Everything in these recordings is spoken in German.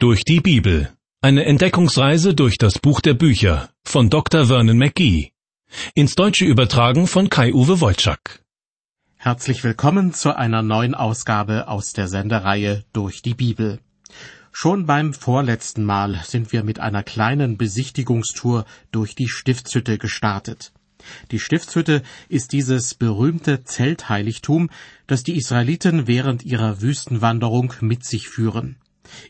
Durch die Bibel. Eine Entdeckungsreise durch das Buch der Bücher von Dr. Vernon McGee. Ins Deutsche übertragen von Kai-Uwe Wolczak. Herzlich willkommen zu einer neuen Ausgabe aus der Sendereihe Durch die Bibel. Schon beim vorletzten Mal sind wir mit einer kleinen Besichtigungstour durch die Stiftshütte gestartet. Die Stiftshütte ist dieses berühmte Zeltheiligtum, das die Israeliten während ihrer Wüstenwanderung mit sich führen.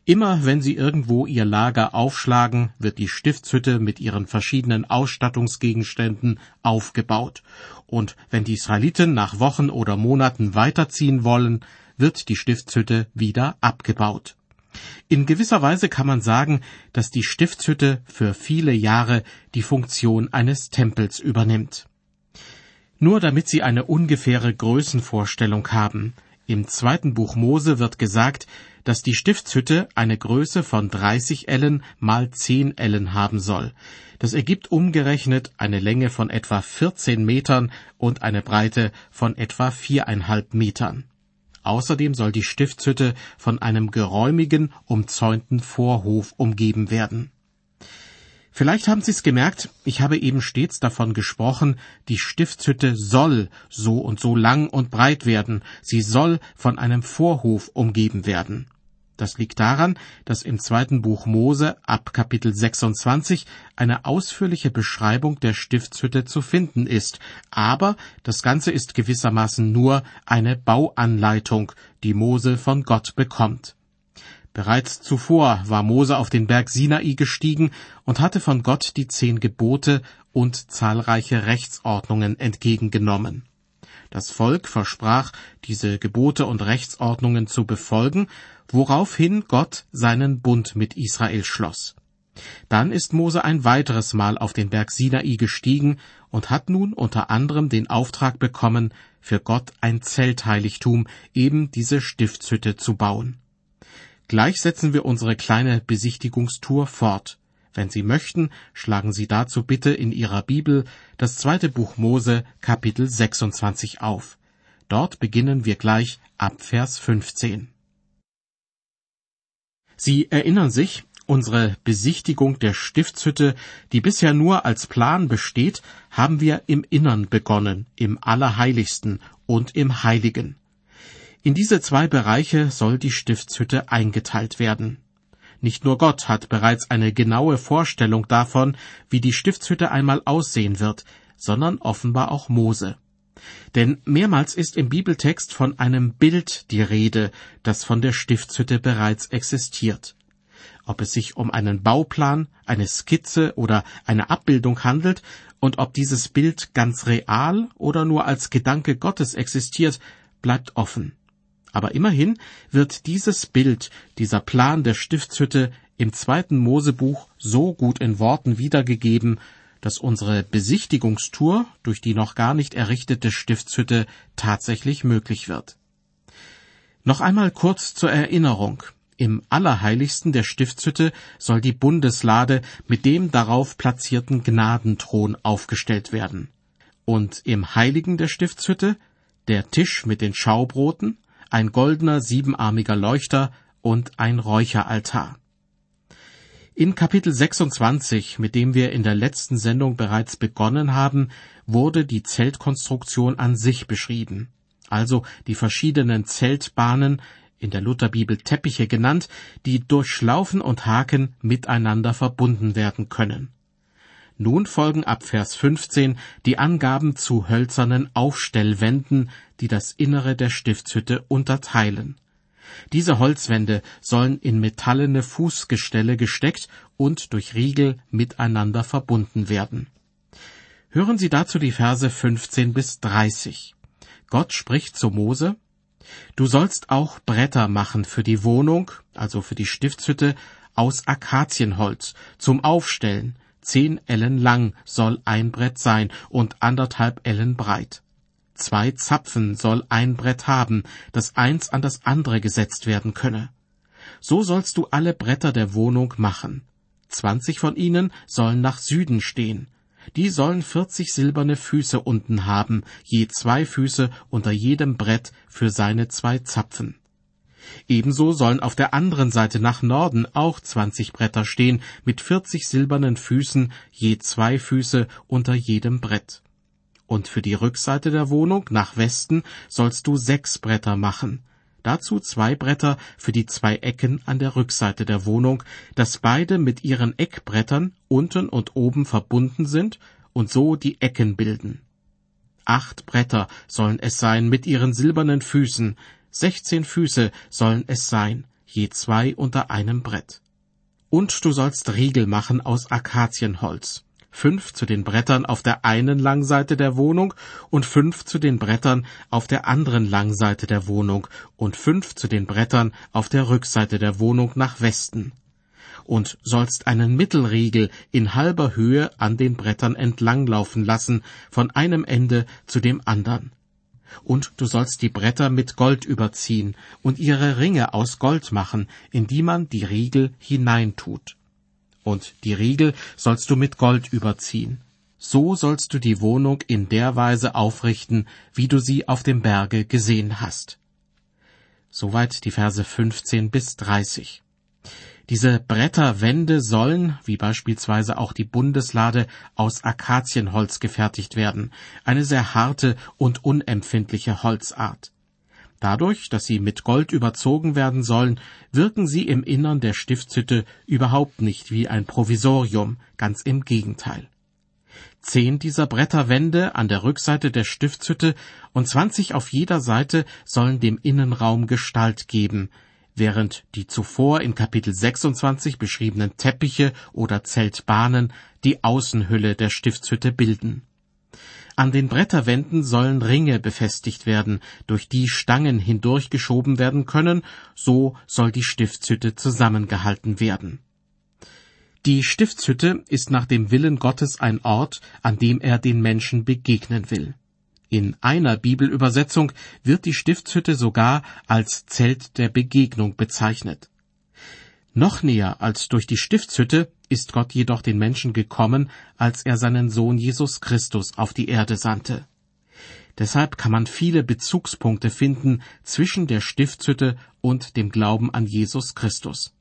Immer wenn sie irgendwo ihr Lager aufschlagen, wird die Stiftshütte mit ihren verschiedenen Ausstattungsgegenständen aufgebaut. Und wenn die Israeliten nach Wochen oder Monaten weiterziehen wollen, wird die Stiftshütte wieder abgebaut. In gewisser Weise kann man sagen, dass die Stiftshütte für viele Jahre die Funktion eines Tempels übernimmt. Nur damit Sie eine ungefähre Größenvorstellung haben, im zweiten Buch Mose wird gesagt, dass die Stiftshütte eine Größe von 30 Ellen mal 10 Ellen haben soll. Das ergibt umgerechnet eine Länge von etwa 14 Metern und eine Breite von etwa viereinhalb Metern. Außerdem soll die Stiftshütte von einem geräumigen, umzäunten Vorhof umgeben werden. Vielleicht haben Sie es gemerkt, ich habe eben stets davon gesprochen, die Stiftshütte soll so und so lang und breit werden, sie soll von einem Vorhof umgeben werden. Das liegt daran, dass im zweiten Buch Mose ab Kapitel 26 eine ausführliche Beschreibung der Stiftshütte zu finden ist, aber das Ganze ist gewissermaßen nur eine Bauanleitung, die Mose von Gott bekommt. Bereits zuvor war Mose auf den Berg Sinai gestiegen und hatte von Gott die zehn Gebote und zahlreiche Rechtsordnungen entgegengenommen. Das Volk versprach, diese Gebote und Rechtsordnungen zu befolgen, woraufhin Gott seinen Bund mit Israel schloss. Dann ist Mose ein weiteres Mal auf den Berg Sinai gestiegen und hat nun unter anderem den Auftrag bekommen, für Gott ein Zeltheiligtum, eben diese Stiftshütte zu bauen. Gleich setzen wir unsere kleine Besichtigungstour fort. Wenn Sie möchten, schlagen Sie dazu bitte in Ihrer Bibel das zweite Buch Mose Kapitel 26 auf. Dort beginnen wir gleich ab Vers 15. Sie erinnern sich, unsere Besichtigung der Stiftshütte, die bisher nur als Plan besteht, haben wir im Innern begonnen, im Allerheiligsten und im Heiligen. In diese zwei Bereiche soll die Stiftshütte eingeteilt werden. Nicht nur Gott hat bereits eine genaue Vorstellung davon, wie die Stiftshütte einmal aussehen wird, sondern offenbar auch Mose. Denn mehrmals ist im Bibeltext von einem Bild die Rede, das von der Stiftshütte bereits existiert. Ob es sich um einen Bauplan, eine Skizze oder eine Abbildung handelt und ob dieses Bild ganz real oder nur als Gedanke Gottes existiert, bleibt offen. Aber immerhin wird dieses Bild, dieser Plan der Stiftshütte im zweiten Mosebuch so gut in Worten wiedergegeben, dass unsere Besichtigungstour durch die noch gar nicht errichtete Stiftshütte tatsächlich möglich wird. Noch einmal kurz zur Erinnerung. Im Allerheiligsten der Stiftshütte soll die Bundeslade mit dem darauf platzierten Gnadenthron aufgestellt werden. Und im Heiligen der Stiftshütte der Tisch mit den Schaubroten, ein goldener siebenarmiger Leuchter und ein Räucheraltar. In Kapitel 26, mit dem wir in der letzten Sendung bereits begonnen haben, wurde die Zeltkonstruktion an sich beschrieben, also die verschiedenen Zeltbahnen, in der Lutherbibel Teppiche genannt, die durch Schlaufen und Haken miteinander verbunden werden können. Nun folgen ab Vers 15 die Angaben zu hölzernen Aufstellwänden, die das Innere der Stiftshütte unterteilen. Diese Holzwände sollen in metallene Fußgestelle gesteckt und durch Riegel miteinander verbunden werden. Hören Sie dazu die Verse 15 bis 30. Gott spricht zu Mose, Du sollst auch Bretter machen für die Wohnung, also für die Stiftshütte, aus Akazienholz, zum Aufstellen, Zehn Ellen lang soll ein Brett sein und anderthalb Ellen breit. Zwei Zapfen soll ein Brett haben, das eins an das andere gesetzt werden könne. So sollst du alle Bretter der Wohnung machen. Zwanzig von ihnen sollen nach Süden stehen. Die sollen vierzig silberne Füße unten haben, je zwei Füße unter jedem Brett für seine zwei Zapfen. Ebenso sollen auf der anderen Seite nach Norden auch zwanzig Bretter stehen, mit vierzig silbernen Füßen, je zwei Füße unter jedem Brett. Und für die Rückseite der Wohnung nach Westen sollst du sechs Bretter machen. Dazu zwei Bretter für die zwei Ecken an der Rückseite der Wohnung, dass beide mit ihren Eckbrettern unten und oben verbunden sind und so die Ecken bilden. Acht Bretter sollen es sein mit ihren silbernen Füßen, sechzehn Füße sollen es sein, je zwei unter einem Brett. Und du sollst Riegel machen aus Akazienholz, fünf zu den Brettern auf der einen Langseite der Wohnung und fünf zu den Brettern auf der anderen Langseite der Wohnung und fünf zu den Brettern auf der Rückseite der Wohnung nach Westen. Und sollst einen Mittelriegel in halber Höhe an den Brettern entlanglaufen lassen, von einem Ende zu dem andern und du sollst die Bretter mit Gold überziehen und ihre Ringe aus Gold machen, in die man die Riegel hineintut. Und die Riegel sollst du mit Gold überziehen. So sollst du die Wohnung in der Weise aufrichten, wie du sie auf dem Berge gesehen hast. Soweit die Verse 15 bis 30. Diese Bretterwände sollen, wie beispielsweise auch die Bundeslade, aus Akazienholz gefertigt werden, eine sehr harte und unempfindliche Holzart. Dadurch, dass sie mit Gold überzogen werden sollen, wirken sie im Innern der Stiftshütte überhaupt nicht wie ein Provisorium, ganz im Gegenteil. Zehn dieser Bretterwände an der Rückseite der Stiftshütte und zwanzig auf jeder Seite sollen dem Innenraum Gestalt geben, während die zuvor in Kapitel 26 beschriebenen Teppiche oder Zeltbahnen die Außenhülle der Stiftshütte bilden. An den Bretterwänden sollen Ringe befestigt werden, durch die Stangen hindurchgeschoben werden können, so soll die Stiftshütte zusammengehalten werden. Die Stiftshütte ist nach dem Willen Gottes ein Ort, an dem er den Menschen begegnen will. In einer Bibelübersetzung wird die Stiftshütte sogar als Zelt der Begegnung bezeichnet. Noch näher als durch die Stiftshütte ist Gott jedoch den Menschen gekommen, als er seinen Sohn Jesus Christus auf die Erde sandte. Deshalb kann man viele Bezugspunkte finden zwischen der Stiftshütte und dem Glauben an Jesus Christus.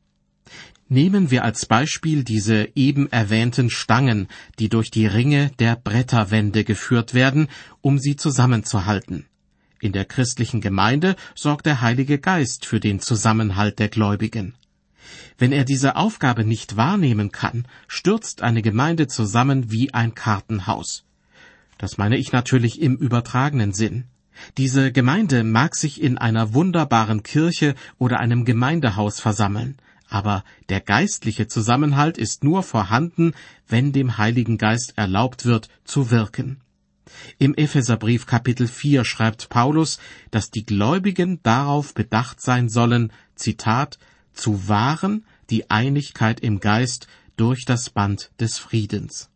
Nehmen wir als Beispiel diese eben erwähnten Stangen, die durch die Ringe der Bretterwände geführt werden, um sie zusammenzuhalten. In der christlichen Gemeinde sorgt der Heilige Geist für den Zusammenhalt der Gläubigen. Wenn er diese Aufgabe nicht wahrnehmen kann, stürzt eine Gemeinde zusammen wie ein Kartenhaus. Das meine ich natürlich im übertragenen Sinn. Diese Gemeinde mag sich in einer wunderbaren Kirche oder einem Gemeindehaus versammeln, aber der geistliche Zusammenhalt ist nur vorhanden, wenn dem Heiligen Geist erlaubt wird, zu wirken. Im Epheserbrief Kapitel 4 schreibt Paulus, dass die Gläubigen darauf bedacht sein sollen, Zitat, zu wahren die Einigkeit im Geist durch das Band des Friedens.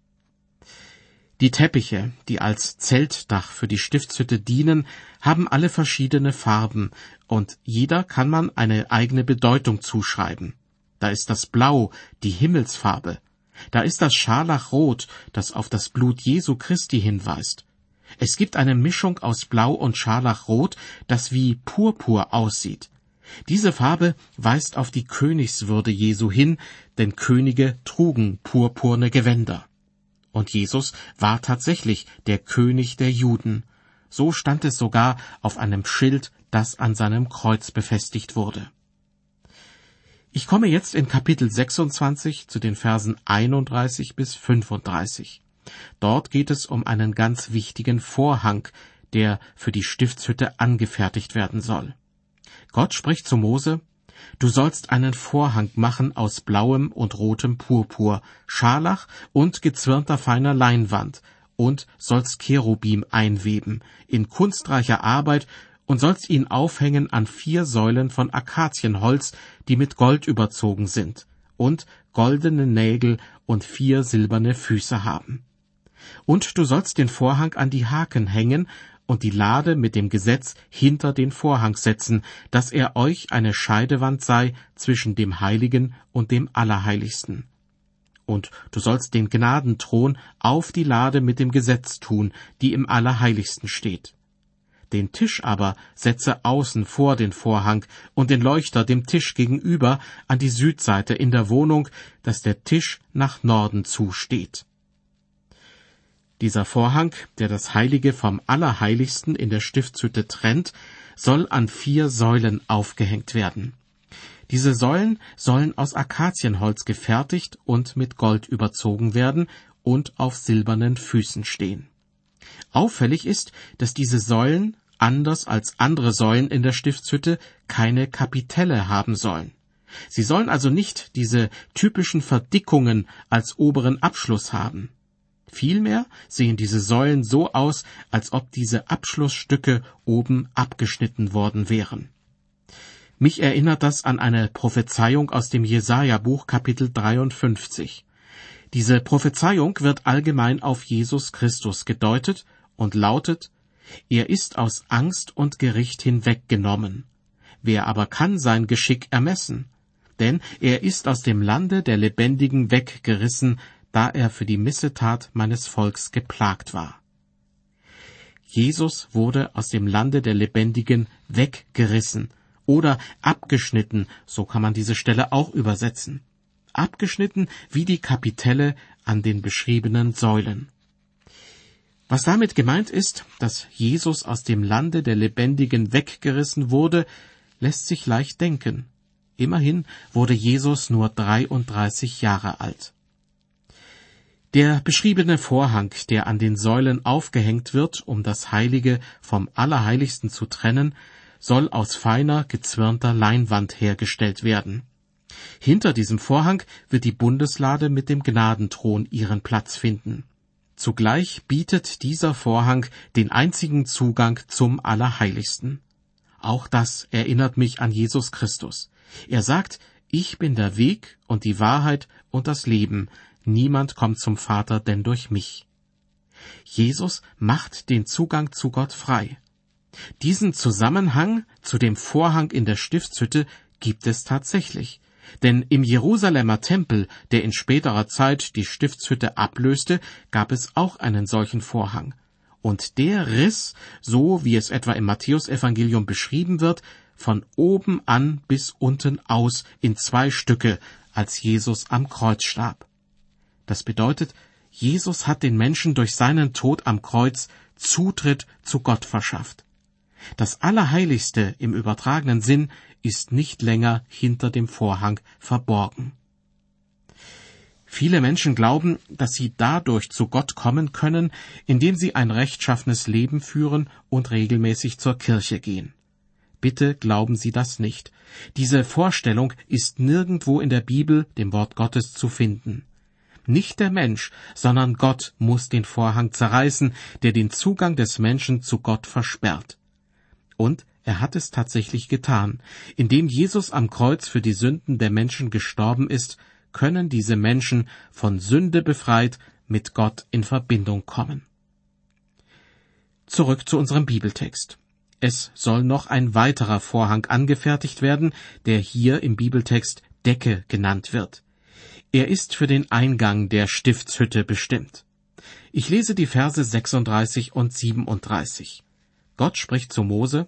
Die Teppiche, die als Zeltdach für die Stiftshütte dienen, haben alle verschiedene Farben, und jeder kann man eine eigene Bedeutung zuschreiben. Da ist das Blau, die Himmelsfarbe. Da ist das Scharlachrot, das auf das Blut Jesu Christi hinweist. Es gibt eine Mischung aus Blau und Scharlachrot, das wie Purpur aussieht. Diese Farbe weist auf die Königswürde Jesu hin, denn Könige trugen purpurne Gewänder. Und Jesus war tatsächlich der König der Juden. So stand es sogar auf einem Schild, das an seinem Kreuz befestigt wurde. Ich komme jetzt in Kapitel 26 zu den Versen 31 bis 35. Dort geht es um einen ganz wichtigen Vorhang, der für die Stiftshütte angefertigt werden soll. Gott spricht zu Mose, Du sollst einen Vorhang machen aus blauem und rotem Purpur, Scharlach und gezwirnter feiner Leinwand, und sollst Cherubim einweben, in kunstreicher Arbeit und sollst ihn aufhängen an vier Säulen von Akazienholz, die mit Gold überzogen sind, und goldene Nägel und vier silberne Füße haben. Und du sollst den Vorhang an die Haken hängen und die Lade mit dem Gesetz hinter den Vorhang setzen, dass er euch eine Scheidewand sei zwischen dem Heiligen und dem Allerheiligsten. Und du sollst den Gnadenthron auf die Lade mit dem Gesetz tun, die im Allerheiligsten steht. Den Tisch aber setze außen vor den Vorhang und den Leuchter dem Tisch gegenüber an die Südseite in der Wohnung, dass der Tisch nach Norden zusteht. Dieser Vorhang, der das Heilige vom Allerheiligsten in der Stiftshütte trennt, soll an vier Säulen aufgehängt werden. Diese Säulen sollen aus Akazienholz gefertigt und mit Gold überzogen werden und auf silbernen Füßen stehen. Auffällig ist, dass diese Säulen, anders als andere Säulen in der Stiftshütte, keine Kapitelle haben sollen. Sie sollen also nicht diese typischen Verdickungen als oberen Abschluss haben. Vielmehr sehen diese Säulen so aus, als ob diese Abschlussstücke oben abgeschnitten worden wären. Mich erinnert das an eine Prophezeiung aus dem Jesaja-Buch Kapitel 53. Diese Prophezeiung wird allgemein auf Jesus Christus gedeutet und lautet, er ist aus Angst und Gericht hinweggenommen. Wer aber kann sein Geschick ermessen? Denn er ist aus dem Lande der Lebendigen weggerissen, da er für die Missetat meines Volks geplagt war. Jesus wurde aus dem Lande der Lebendigen weggerissen oder abgeschnitten, so kann man diese Stelle auch übersetzen. Abgeschnitten wie die Kapitelle an den beschriebenen Säulen. Was damit gemeint ist, dass Jesus aus dem Lande der Lebendigen weggerissen wurde, lässt sich leicht denken. Immerhin wurde Jesus nur 33 Jahre alt. Der beschriebene Vorhang, der an den Säulen aufgehängt wird, um das Heilige vom Allerheiligsten zu trennen, soll aus feiner, gezwirnter Leinwand hergestellt werden. Hinter diesem Vorhang wird die Bundeslade mit dem Gnadenthron ihren Platz finden. Zugleich bietet dieser Vorhang den einzigen Zugang zum Allerheiligsten. Auch das erinnert mich an Jesus Christus. Er sagt, ich bin der Weg und die Wahrheit und das Leben, Niemand kommt zum Vater denn durch mich. Jesus macht den Zugang zu Gott frei. Diesen Zusammenhang zu dem Vorhang in der Stiftshütte gibt es tatsächlich. Denn im Jerusalemer Tempel, der in späterer Zeit die Stiftshütte ablöste, gab es auch einen solchen Vorhang. Und der riss, so wie es etwa im Matthäusevangelium beschrieben wird, von oben an bis unten aus in zwei Stücke, als Jesus am Kreuz starb. Das bedeutet, Jesus hat den Menschen durch seinen Tod am Kreuz Zutritt zu Gott verschafft. Das Allerheiligste im übertragenen Sinn ist nicht länger hinter dem Vorhang verborgen. Viele Menschen glauben, dass sie dadurch zu Gott kommen können, indem sie ein rechtschaffenes Leben führen und regelmäßig zur Kirche gehen. Bitte glauben Sie das nicht. Diese Vorstellung ist nirgendwo in der Bibel, dem Wort Gottes, zu finden. Nicht der Mensch, sondern Gott muss den Vorhang zerreißen, der den Zugang des Menschen zu Gott versperrt. Und er hat es tatsächlich getan. Indem Jesus am Kreuz für die Sünden der Menschen gestorben ist, können diese Menschen von Sünde befreit mit Gott in Verbindung kommen. Zurück zu unserem Bibeltext. Es soll noch ein weiterer Vorhang angefertigt werden, der hier im Bibeltext Decke genannt wird. Er ist für den Eingang der Stiftshütte bestimmt. Ich lese die Verse 36 und 37. Gott spricht zu Mose,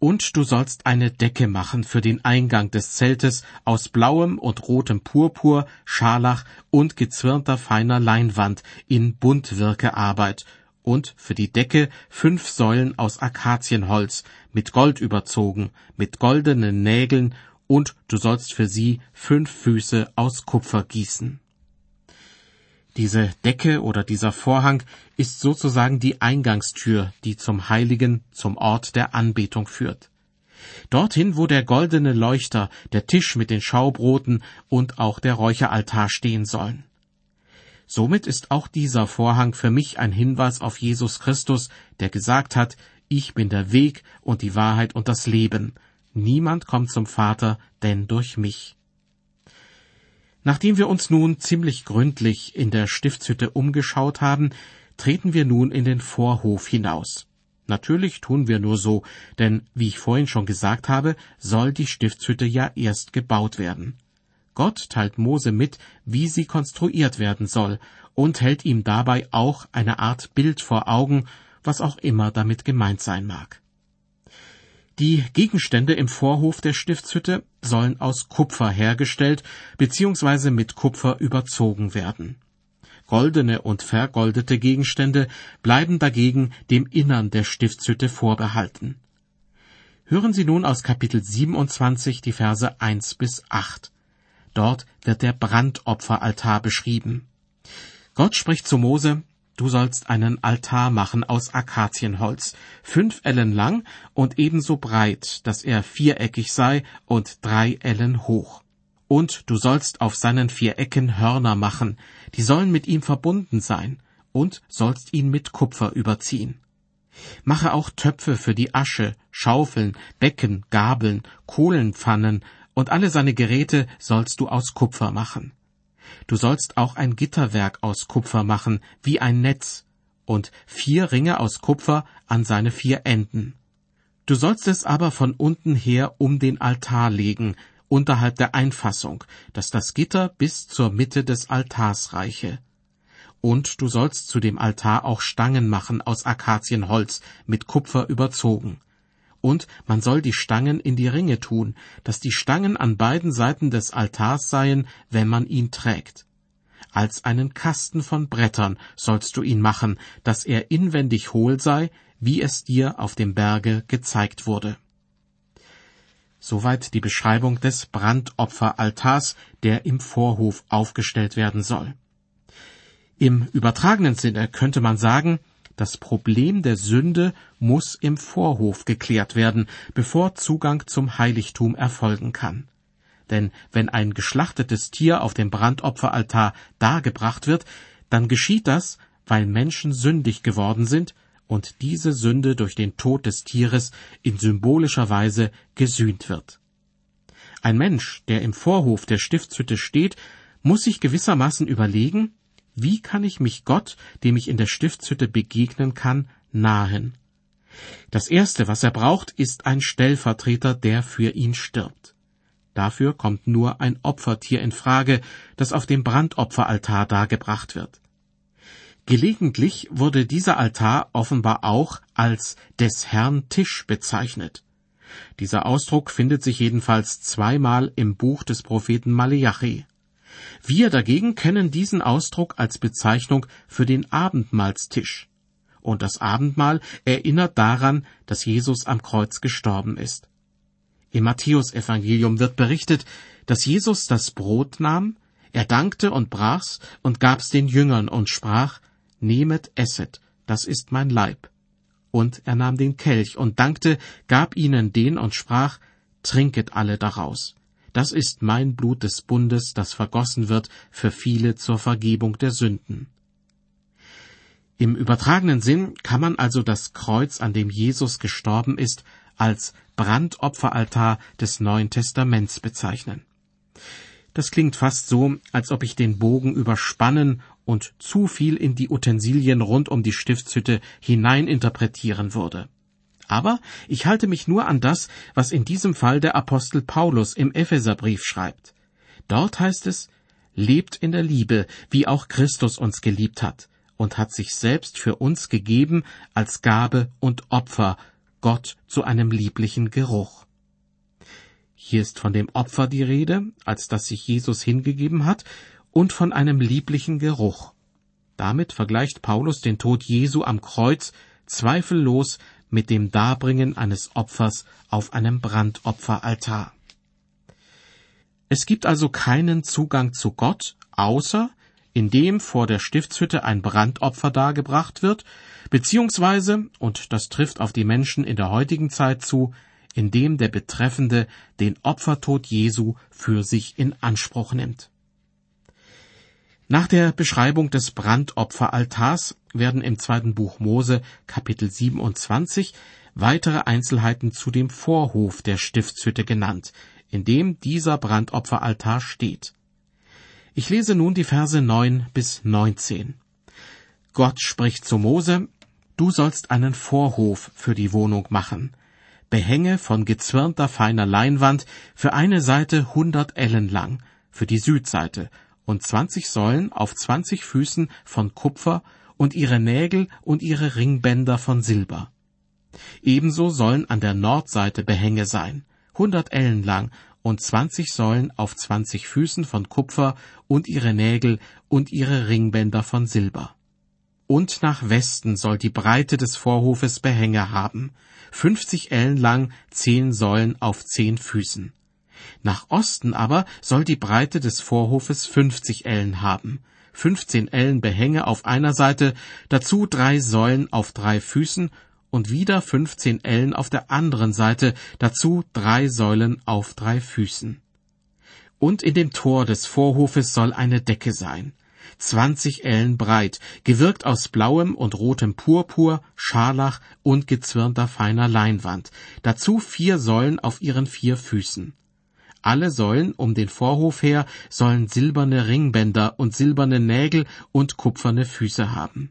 und du sollst eine Decke machen für den Eingang des Zeltes aus blauem und rotem Purpur, Scharlach und gezwirnter feiner Leinwand in Buntwirkearbeit und für die Decke fünf Säulen aus Akazienholz, mit Gold überzogen, mit goldenen Nägeln und du sollst für sie fünf Füße aus Kupfer gießen. Diese Decke oder dieser Vorhang ist sozusagen die Eingangstür, die zum Heiligen, zum Ort der Anbetung führt. Dorthin, wo der goldene Leuchter, der Tisch mit den Schaubroten und auch der Räucheraltar stehen sollen. Somit ist auch dieser Vorhang für mich ein Hinweis auf Jesus Christus, der gesagt hat, ich bin der Weg und die Wahrheit und das Leben, Niemand kommt zum Vater, denn durch mich. Nachdem wir uns nun ziemlich gründlich in der Stiftshütte umgeschaut haben, treten wir nun in den Vorhof hinaus. Natürlich tun wir nur so, denn wie ich vorhin schon gesagt habe, soll die Stiftshütte ja erst gebaut werden. Gott teilt Mose mit, wie sie konstruiert werden soll, und hält ihm dabei auch eine Art Bild vor Augen, was auch immer damit gemeint sein mag. Die Gegenstände im Vorhof der Stiftshütte sollen aus Kupfer hergestellt bzw. mit Kupfer überzogen werden. Goldene und vergoldete Gegenstände bleiben dagegen dem Innern der Stiftshütte vorbehalten. Hören Sie nun aus Kapitel 27 die Verse 1 bis 8. Dort wird der Brandopferaltar beschrieben. Gott spricht zu Mose, Du sollst einen Altar machen aus Akazienholz, fünf Ellen lang und ebenso breit, dass er viereckig sei und drei Ellen hoch. Und du sollst auf seinen vier Ecken Hörner machen, die sollen mit ihm verbunden sein, und sollst ihn mit Kupfer überziehen. Mache auch Töpfe für die Asche, Schaufeln, Becken, Gabeln, Kohlenpfannen, und alle seine Geräte sollst du aus Kupfer machen. Du sollst auch ein Gitterwerk aus Kupfer machen, wie ein Netz, und vier Ringe aus Kupfer an seine vier Enden. Du sollst es aber von unten her um den Altar legen, unterhalb der Einfassung, dass das Gitter bis zur Mitte des Altars reiche. Und du sollst zu dem Altar auch Stangen machen aus Akazienholz, mit Kupfer überzogen und man soll die Stangen in die Ringe tun, dass die Stangen an beiden Seiten des Altars seien, wenn man ihn trägt. Als einen Kasten von Brettern sollst du ihn machen, dass er inwendig hohl sei, wie es dir auf dem Berge gezeigt wurde. Soweit die Beschreibung des Brandopferaltars, der im Vorhof aufgestellt werden soll. Im übertragenen Sinne könnte man sagen, das Problem der Sünde muss im Vorhof geklärt werden, bevor Zugang zum Heiligtum erfolgen kann. Denn wenn ein geschlachtetes Tier auf dem Brandopferaltar dargebracht wird, dann geschieht das, weil Menschen sündig geworden sind und diese Sünde durch den Tod des Tieres in symbolischer Weise gesühnt wird. Ein Mensch, der im Vorhof der Stiftshütte steht, muss sich gewissermaßen überlegen, wie kann ich mich Gott, dem ich in der Stiftshütte begegnen kann, nahen? Das Erste, was er braucht, ist ein Stellvertreter, der für ihn stirbt. Dafür kommt nur ein Opfertier in Frage, das auf dem Brandopferaltar dargebracht wird. Gelegentlich wurde dieser Altar offenbar auch als des Herrn Tisch bezeichnet. Dieser Ausdruck findet sich jedenfalls zweimal im Buch des Propheten Maleachi. Wir dagegen kennen diesen Ausdruck als Bezeichnung für den Abendmahlstisch. Und das Abendmahl erinnert daran, dass Jesus am Kreuz gestorben ist. Im Matthäusevangelium wird berichtet, dass Jesus das Brot nahm, er dankte und brach's und gab's den Jüngern und sprach, Nehmet, esset, das ist mein Leib. Und er nahm den Kelch und dankte, gab ihnen den und sprach, Trinket alle daraus. Das ist mein Blut des Bundes, das vergossen wird für viele zur Vergebung der Sünden. Im übertragenen Sinn kann man also das Kreuz, an dem Jesus gestorben ist, als Brandopferaltar des Neuen Testaments bezeichnen. Das klingt fast so, als ob ich den Bogen überspannen und zu viel in die Utensilien rund um die Stiftshütte hineininterpretieren würde. Aber ich halte mich nur an das, was in diesem Fall der Apostel Paulus im Epheserbrief schreibt. Dort heißt es, lebt in der Liebe, wie auch Christus uns geliebt hat und hat sich selbst für uns gegeben als Gabe und Opfer, Gott zu einem lieblichen Geruch. Hier ist von dem Opfer die Rede, als das sich Jesus hingegeben hat, und von einem lieblichen Geruch. Damit vergleicht Paulus den Tod Jesu am Kreuz zweifellos mit dem Darbringen eines Opfers auf einem Brandopferaltar. Es gibt also keinen Zugang zu Gott, außer indem vor der Stiftshütte ein Brandopfer dargebracht wird, beziehungsweise, und das trifft auf die Menschen in der heutigen Zeit zu, indem der Betreffende den Opfertod Jesu für sich in Anspruch nimmt. Nach der Beschreibung des Brandopferaltars werden im zweiten Buch Mose Kapitel 27 weitere Einzelheiten zu dem Vorhof der Stiftshütte genannt, in dem dieser Brandopferaltar steht. Ich lese nun die Verse 9 bis 19. Gott spricht zu Mose, Du sollst einen Vorhof für die Wohnung machen. Behänge von gezwirnter feiner Leinwand für eine Seite hundert Ellen lang, für die Südseite und zwanzig Säulen auf zwanzig Füßen von Kupfer und ihre Nägel und ihre Ringbänder von Silber. Ebenso sollen an der Nordseite Behänge sein, hundert Ellen lang und zwanzig Säulen auf zwanzig Füßen von Kupfer und ihre Nägel und ihre Ringbänder von Silber. Und nach Westen soll die Breite des Vorhofes Behänge haben, fünfzig Ellen lang, zehn Säulen auf zehn Füßen. Nach Osten aber soll die Breite des Vorhofes fünfzig Ellen haben, fünfzehn Ellen Behänge auf einer Seite, dazu drei Säulen auf drei Füßen und wieder fünfzehn Ellen auf der anderen Seite, dazu drei Säulen auf drei Füßen. Und in dem Tor des Vorhofes soll eine Decke sein, zwanzig Ellen breit, gewirkt aus blauem und rotem Purpur, Scharlach und gezwirnter feiner Leinwand, dazu vier Säulen auf ihren vier Füßen. Alle Säulen um den Vorhof her sollen silberne Ringbänder und silberne Nägel und kupferne Füße haben.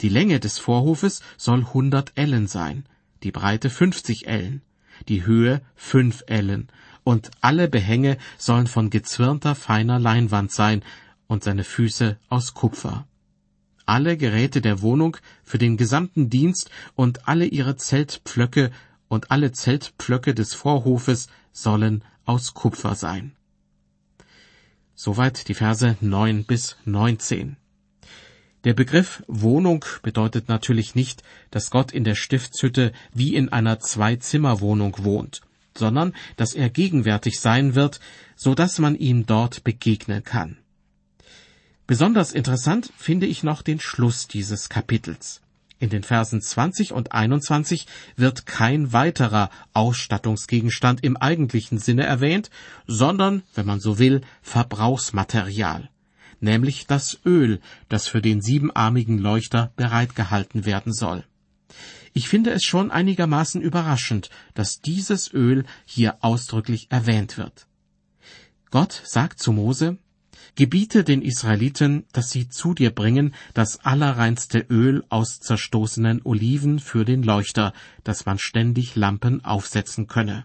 Die Länge des Vorhofes soll hundert Ellen sein, die Breite fünfzig Ellen, die Höhe fünf Ellen, und alle Behänge sollen von gezwirnter feiner Leinwand sein und seine Füße aus Kupfer. Alle Geräte der Wohnung für den gesamten Dienst und alle ihre Zeltpflöcke und alle Zeltpflöcke des Vorhofes sollen aus Kupfer sein. Soweit die Verse neun bis neunzehn. Der Begriff Wohnung bedeutet natürlich nicht, dass Gott in der Stiftshütte wie in einer Zwei-Zimmer-Wohnung wohnt, sondern dass er gegenwärtig sein wird, so dass man ihm dort begegnen kann. Besonders interessant finde ich noch den Schluss dieses Kapitels. In den Versen 20 und 21 wird kein weiterer Ausstattungsgegenstand im eigentlichen Sinne erwähnt, sondern, wenn man so will, Verbrauchsmaterial nämlich das Öl, das für den siebenarmigen Leuchter bereitgehalten werden soll. Ich finde es schon einigermaßen überraschend, dass dieses Öl hier ausdrücklich erwähnt wird. Gott sagt zu Mose, Gebiete den Israeliten, dass sie zu dir bringen das allerreinste Öl aus zerstoßenen Oliven für den Leuchter, dass man ständig Lampen aufsetzen könne.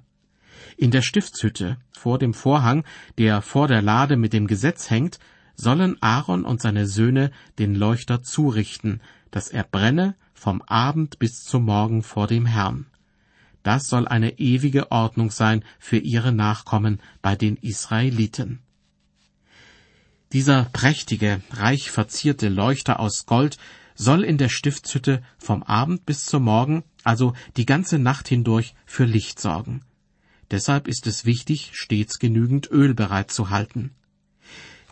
In der Stiftshütte, vor dem Vorhang, der vor der Lade mit dem Gesetz hängt, sollen Aaron und seine Söhne den Leuchter zurichten, dass er brenne vom Abend bis zum Morgen vor dem Herrn. Das soll eine ewige Ordnung sein für ihre Nachkommen bei den Israeliten. Dieser prächtige, reich verzierte Leuchter aus Gold soll in der Stiftshütte vom Abend bis zum Morgen, also die ganze Nacht hindurch, für Licht sorgen. Deshalb ist es wichtig, stets genügend Öl bereitzuhalten.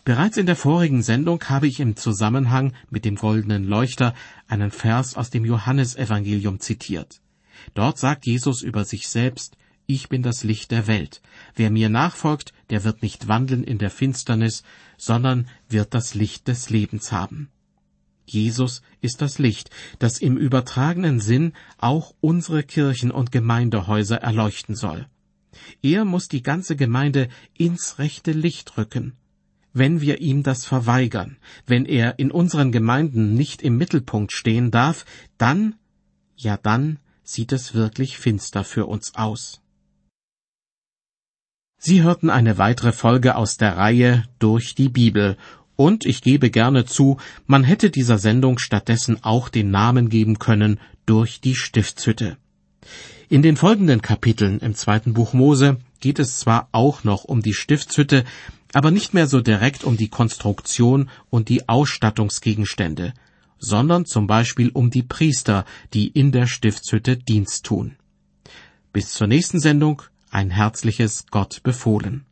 Bereits in der vorigen Sendung habe ich im Zusammenhang mit dem goldenen Leuchter einen Vers aus dem Johannesevangelium zitiert. Dort sagt Jesus über sich selbst, ich bin das Licht der Welt. Wer mir nachfolgt, der wird nicht wandeln in der Finsternis, sondern wird das Licht des Lebens haben. Jesus ist das Licht, das im übertragenen Sinn auch unsere Kirchen und Gemeindehäuser erleuchten soll. Er muss die ganze Gemeinde ins rechte Licht rücken wenn wir ihm das verweigern, wenn er in unseren Gemeinden nicht im Mittelpunkt stehen darf, dann, ja dann sieht es wirklich finster für uns aus. Sie hörten eine weitere Folge aus der Reihe Durch die Bibel, und ich gebe gerne zu, man hätte dieser Sendung stattdessen auch den Namen geben können Durch die Stiftshütte. In den folgenden Kapiteln im zweiten Buch Mose geht es zwar auch noch um die Stiftshütte, aber nicht mehr so direkt um die Konstruktion und die Ausstattungsgegenstände, sondern zum Beispiel um die Priester, die in der Stiftshütte Dienst tun. Bis zur nächsten Sendung ein herzliches Gott befohlen.